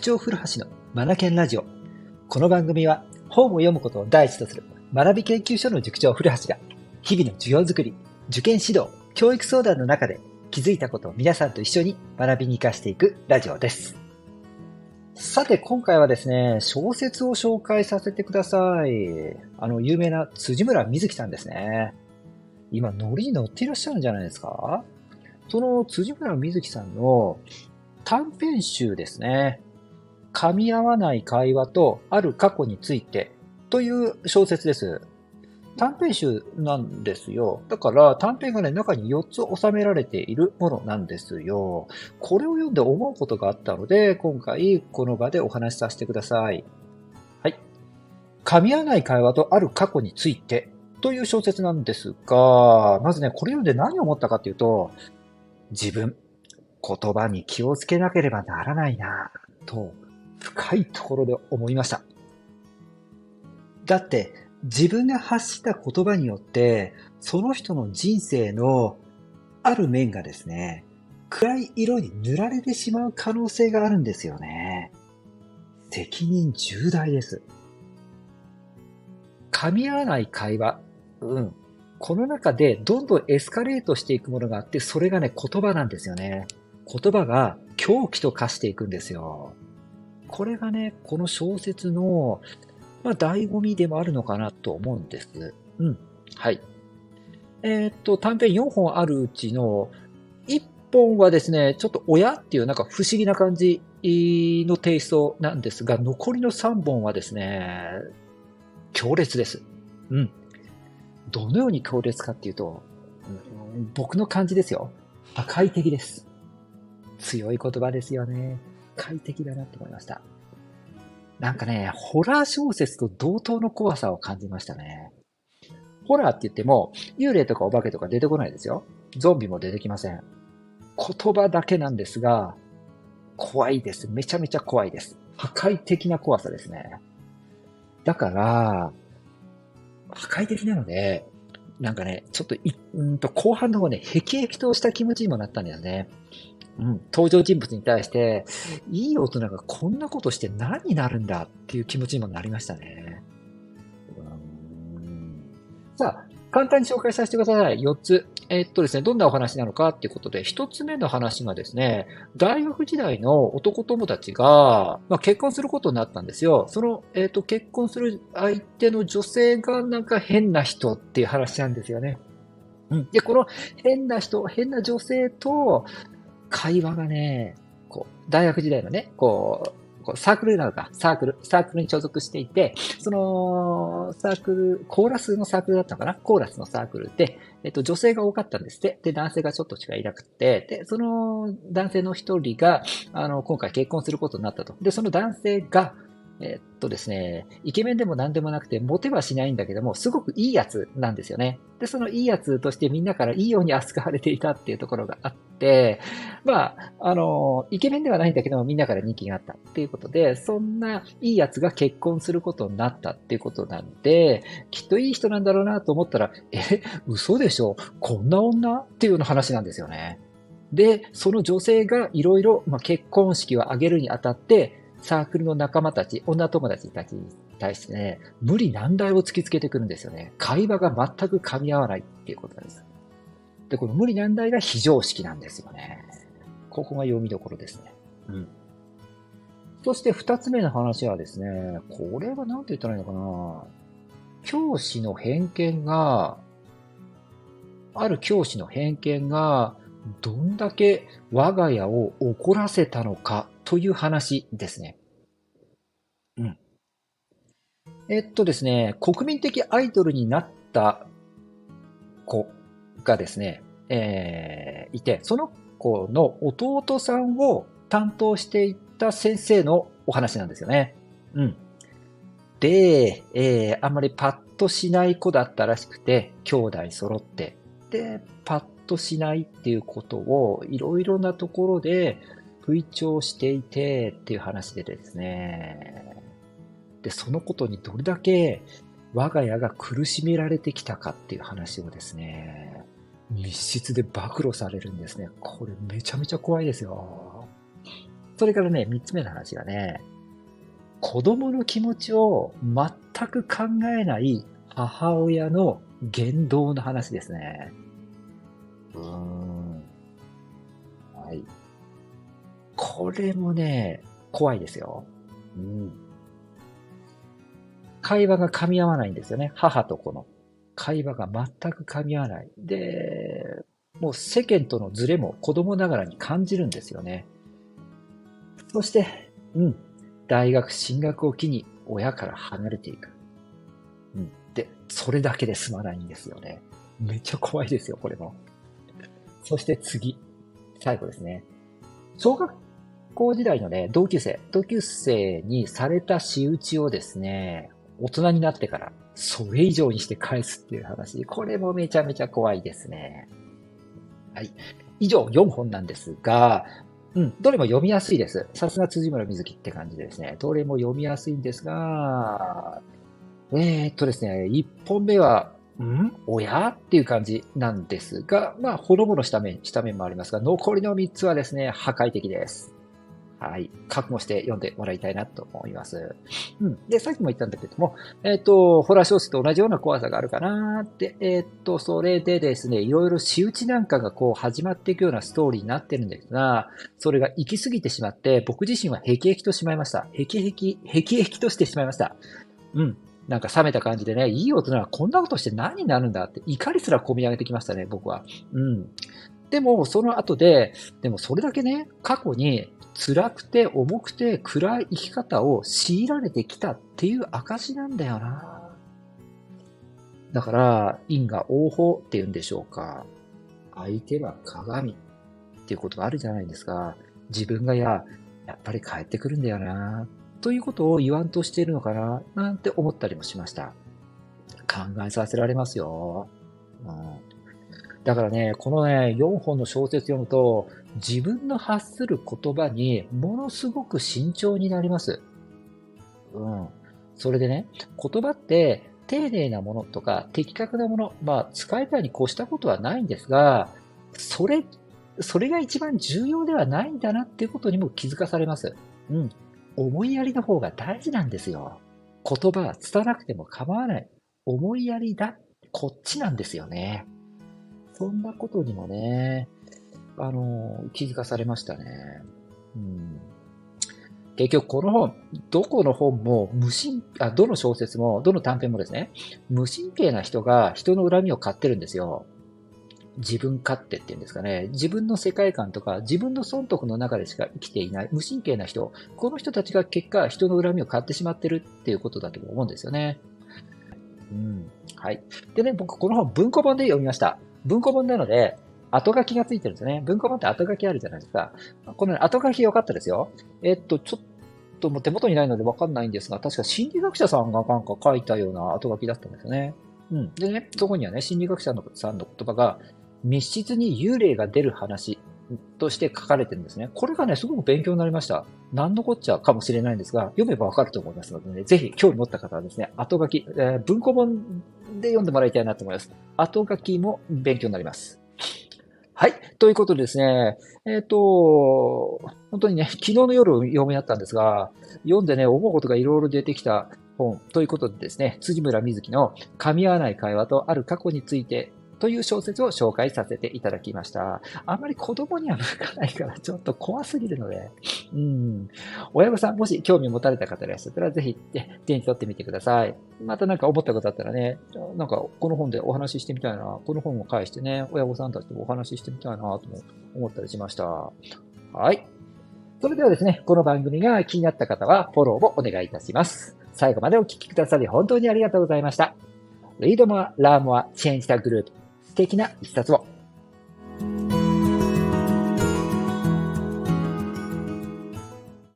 長古橋のマナケンラジオ。この番組は本を読むことを第一とする学び研究所の塾長古橋が日々の授業づくり、受験指導、教育相談の中で気づいたことを皆さんと一緒に学びに活かしていくラジオです。さて、今回はですね、小説を紹介させてください。あの、有名な辻村瑞希さんですね。今、ノリに乗っていらっしゃるんじゃないですか？その辻村瑞希さんの短編集ですね。噛み合わない会話とある過去についてという小説です。短編集なんですよ。だから短編がね、中に4つ収められているものなんですよ。これを読んで思うことがあったので、今回この場でお話しさせてください。はい。噛み合わない会話とある過去についてという小説なんですが、まずね、これ読んで何を思ったかっていうと、自分、言葉に気をつけなければならないなと深いところで思いました。だって自分が発した言葉によってその人の人生のある面がですね、暗い色に塗られてしまう可能性があるんですよね。責任重大です。噛み合わない会話。うん。この中でどんどんエスカレートしていくものがあって、それがね、言葉なんですよね。言葉が狂気と化していくんですよ。これがね、この小説の、まあ、醍醐味でもあるのかなと思うんです。うん。はい。えー、っと、短編4本あるうちの1本はですね、ちょっと親っていうなんか不思議な感じのテイストなんですが、残りの3本はですね、強烈です。うん。どのように強烈かっていうと、うん、僕の感じですよ。破壊的です。強い言葉ですよね。快適だなと思いました。なんかね、ホラー小説と同等の怖さを感じましたね。ホラーって言っても、幽霊とかお化けとか出てこないですよ。ゾンビも出てきません。言葉だけなんですが、怖いです。めちゃめちゃ怖いです。破壊的な怖さですね。だから、破壊的なので、なんかね、ちょっとい、うんと、後半の方ね、へきへきとした気持ちにもなったんだよね。うん、登場人物に対して、いい大人がこんなことして何になるんだっていう気持ちにもなりましたね。さあ、簡単に紹介させてください。4つ。えっとですね、どんなお話なのかっていうことで、1つ目の話がですね、大学時代の男友達が、まあ、結婚することになったんですよ。その、えっと、結婚する相手の女性がなんか変な人っていう話なんですよね。うん。で、この変な人、変な女性と、会話がね、こう、大学時代のね、こう、こうサークルなのか、サークル、サークルに所属していて、その、サークル、コーラスのサークルだったのかな？コーラスのサークルで、えっと、女性が多かったんですって。で、男性がちょっとしかいなくて、で、その男性の一人が、あの、今回結婚することになったと。で、その男性が、えっとですね、イケメンでも何でもなくて、モテはしないんだけども、すごくいいやつなんですよね。で、そのいいやつとしてみんなからいいように扱われていたっていうところがあって、まあ、あの、イケメンではないんだけども、みんなから人気があったっていうことで、そんないいやつが結婚することになったっていうことなんで、きっといい人なんだろうなと思ったら、え、嘘でしょ？こんな女？っていうような話なんですよね。で、その女性がいろいろ結婚式を挙げるにあたって、サークルの仲間たち、女友達たちに対してね、無理難題を突きつけてくるんですよね。会話が全く噛み合わないっていうことなんです。で、この無理難題が非常識なんですよね。ここが読みどころですね。うん。そして二つ目の話はですね、これは何て言ったらいいのかな教師の偏見が、ある教師の偏見が、どんだけ我が家を怒らせたのかという話ですね。うん。えっとですね、国民的アイドルになった子がですね、えー、いて、その子の弟さんを担当していた先生のお話なんですよね。うん。で、えー、あんまりパッとしない子だったらしくて、兄弟揃って、で、パッとしないっていうことをいろいろなところで吹聴していてっていう話でですね。で、そのことにどれだけ我が家が苦しめられてきたかっていう話をですね、密室で暴露されるんですね。これめちゃめちゃ怖いですよ。それからね、三つ目の話がね、子供の気持ちを全く考えない母親の言動の話ですね。うーん。はい。これもね、怖いですよ。うん。会話が噛み合わないんですよね。母と子の。会話が全く噛み合わない。で、もう世間とのズレも子供ながらに感じるんですよね。そして、うん。大学進学を機に親から離れていく。うん。で、それだけで済まないんですよね。めっちゃ怖いですよ、これも。そして次。最後ですね。小学校時代のね、同級生、同級生にされた仕打ちをですね、大人になってから、それ以上にして返すっていう話。これもめちゃめちゃ怖いですね。はい。以上4本なんですが、うん、どれも読みやすいです。さすが辻村瑞希って感じですね、どれも読みやすいんですが、えー、っとですね、1本目は、ん？親っていう感じなんですが、まあ、ほのぼのした面、した面もありますが、残りの3つはですね、破壊的です。はい。覚悟して読んでもらいたいなと思います。うん。で、さっきも言ったんだけども、えっ、ー、と、ホラー小説と同じような怖さがあるかなって、えっ、ー、と、それでですね、いろいろ仕打ちなんかがこう始まっていくようなストーリーになってるんですが、それが行き過ぎてしまって、僕自身はヘキヘキとしまいました。ヘキヘキ、ヘキヘキとしてしまいました。うん。なんか冷めた感じでね、いい大人はこんなことして何になるんだって怒りすら込み上げてきましたね、僕は。うん。でも、その後で、でもそれだけね、過去に辛くて重くて暗い生き方を強いられてきたっていう証なんだよな。だから、因果応報って言うんでしょうか。相手は鏡っていうことがあるじゃないですか。自分がや、やっぱり帰ってくるんだよな。ということを言わんとしているのかななんて思ったりもしました。考えさせられますよ。だからね、このね、4本の小説読むと、自分の発する言葉にものすごく慎重になります。うん。それでね、言葉って丁寧なものとか的確なもの、まあ使えたに越したことはないんですが、それ、それが一番重要ではないんだなっていうことにも気づかされます。うん。思いやりの方が大事なんですよ。言葉は伝わなくても構わない。思いやりだ。こっちなんですよね。そんなことにもね、あの、気づかされましたね。うん、結局この本、どこの本も無神、あ、どの小説も、どの短編もですね、無神経な人が人の恨みを買ってるんですよ。自分勝手っていうんですかね。自分の世界観とか、自分の損得の中でしか生きていない無神経な人。この人たちが結果、人の恨みを買ってしまってるっていうことだと思うんですよね。うん。はい。でね、僕この本文庫本で読みました。文庫本なので、後書きがついてるんですよね。文庫本って後書きあるじゃないですか。この、後書き良かったですよ。えっと、ちょっともう手元にないのでわかんないんですが、確か心理学者さんがなんか書いたような後書きだったんですよね。うん。でね、そこにはね、心理学者のさんの言葉が、密室に幽霊が出る話として書かれてるんですね。これがね、すごく勉強になりました。何のこっちゃかもしれないんですが、読めばわかると思いますのでね、ぜひ興味持った方はですね、後書き、えー、文庫本で読んでもらいたいなと思います。後書きも勉強になります。はい。ということでですね、えっ、ー、と、本当にね、昨日の夜読み合ったんですが、読んでね、思うことがいろいろ出てきた本ということでですね、辻村瑞希の噛み合わない会話とある過去についてという小説を紹介させていただきました。あんまり子供には向かないからちょっと怖すぎるので、うん。親御さんもし興味持たれた方いらっしゃったらぜひ手に取ってみてください。またなんか思ったことあったらね、なんかこの本でお話ししてみたいな、この本を返してね、親御さんたちとお話ししてみたいなと思ったりしました。はい。それではですね、この番組が気になった方はフォローもお願いいたします。最後までお聴きくださり本当にありがとうございました。Read more, learn more, change the group. 的な一冊を。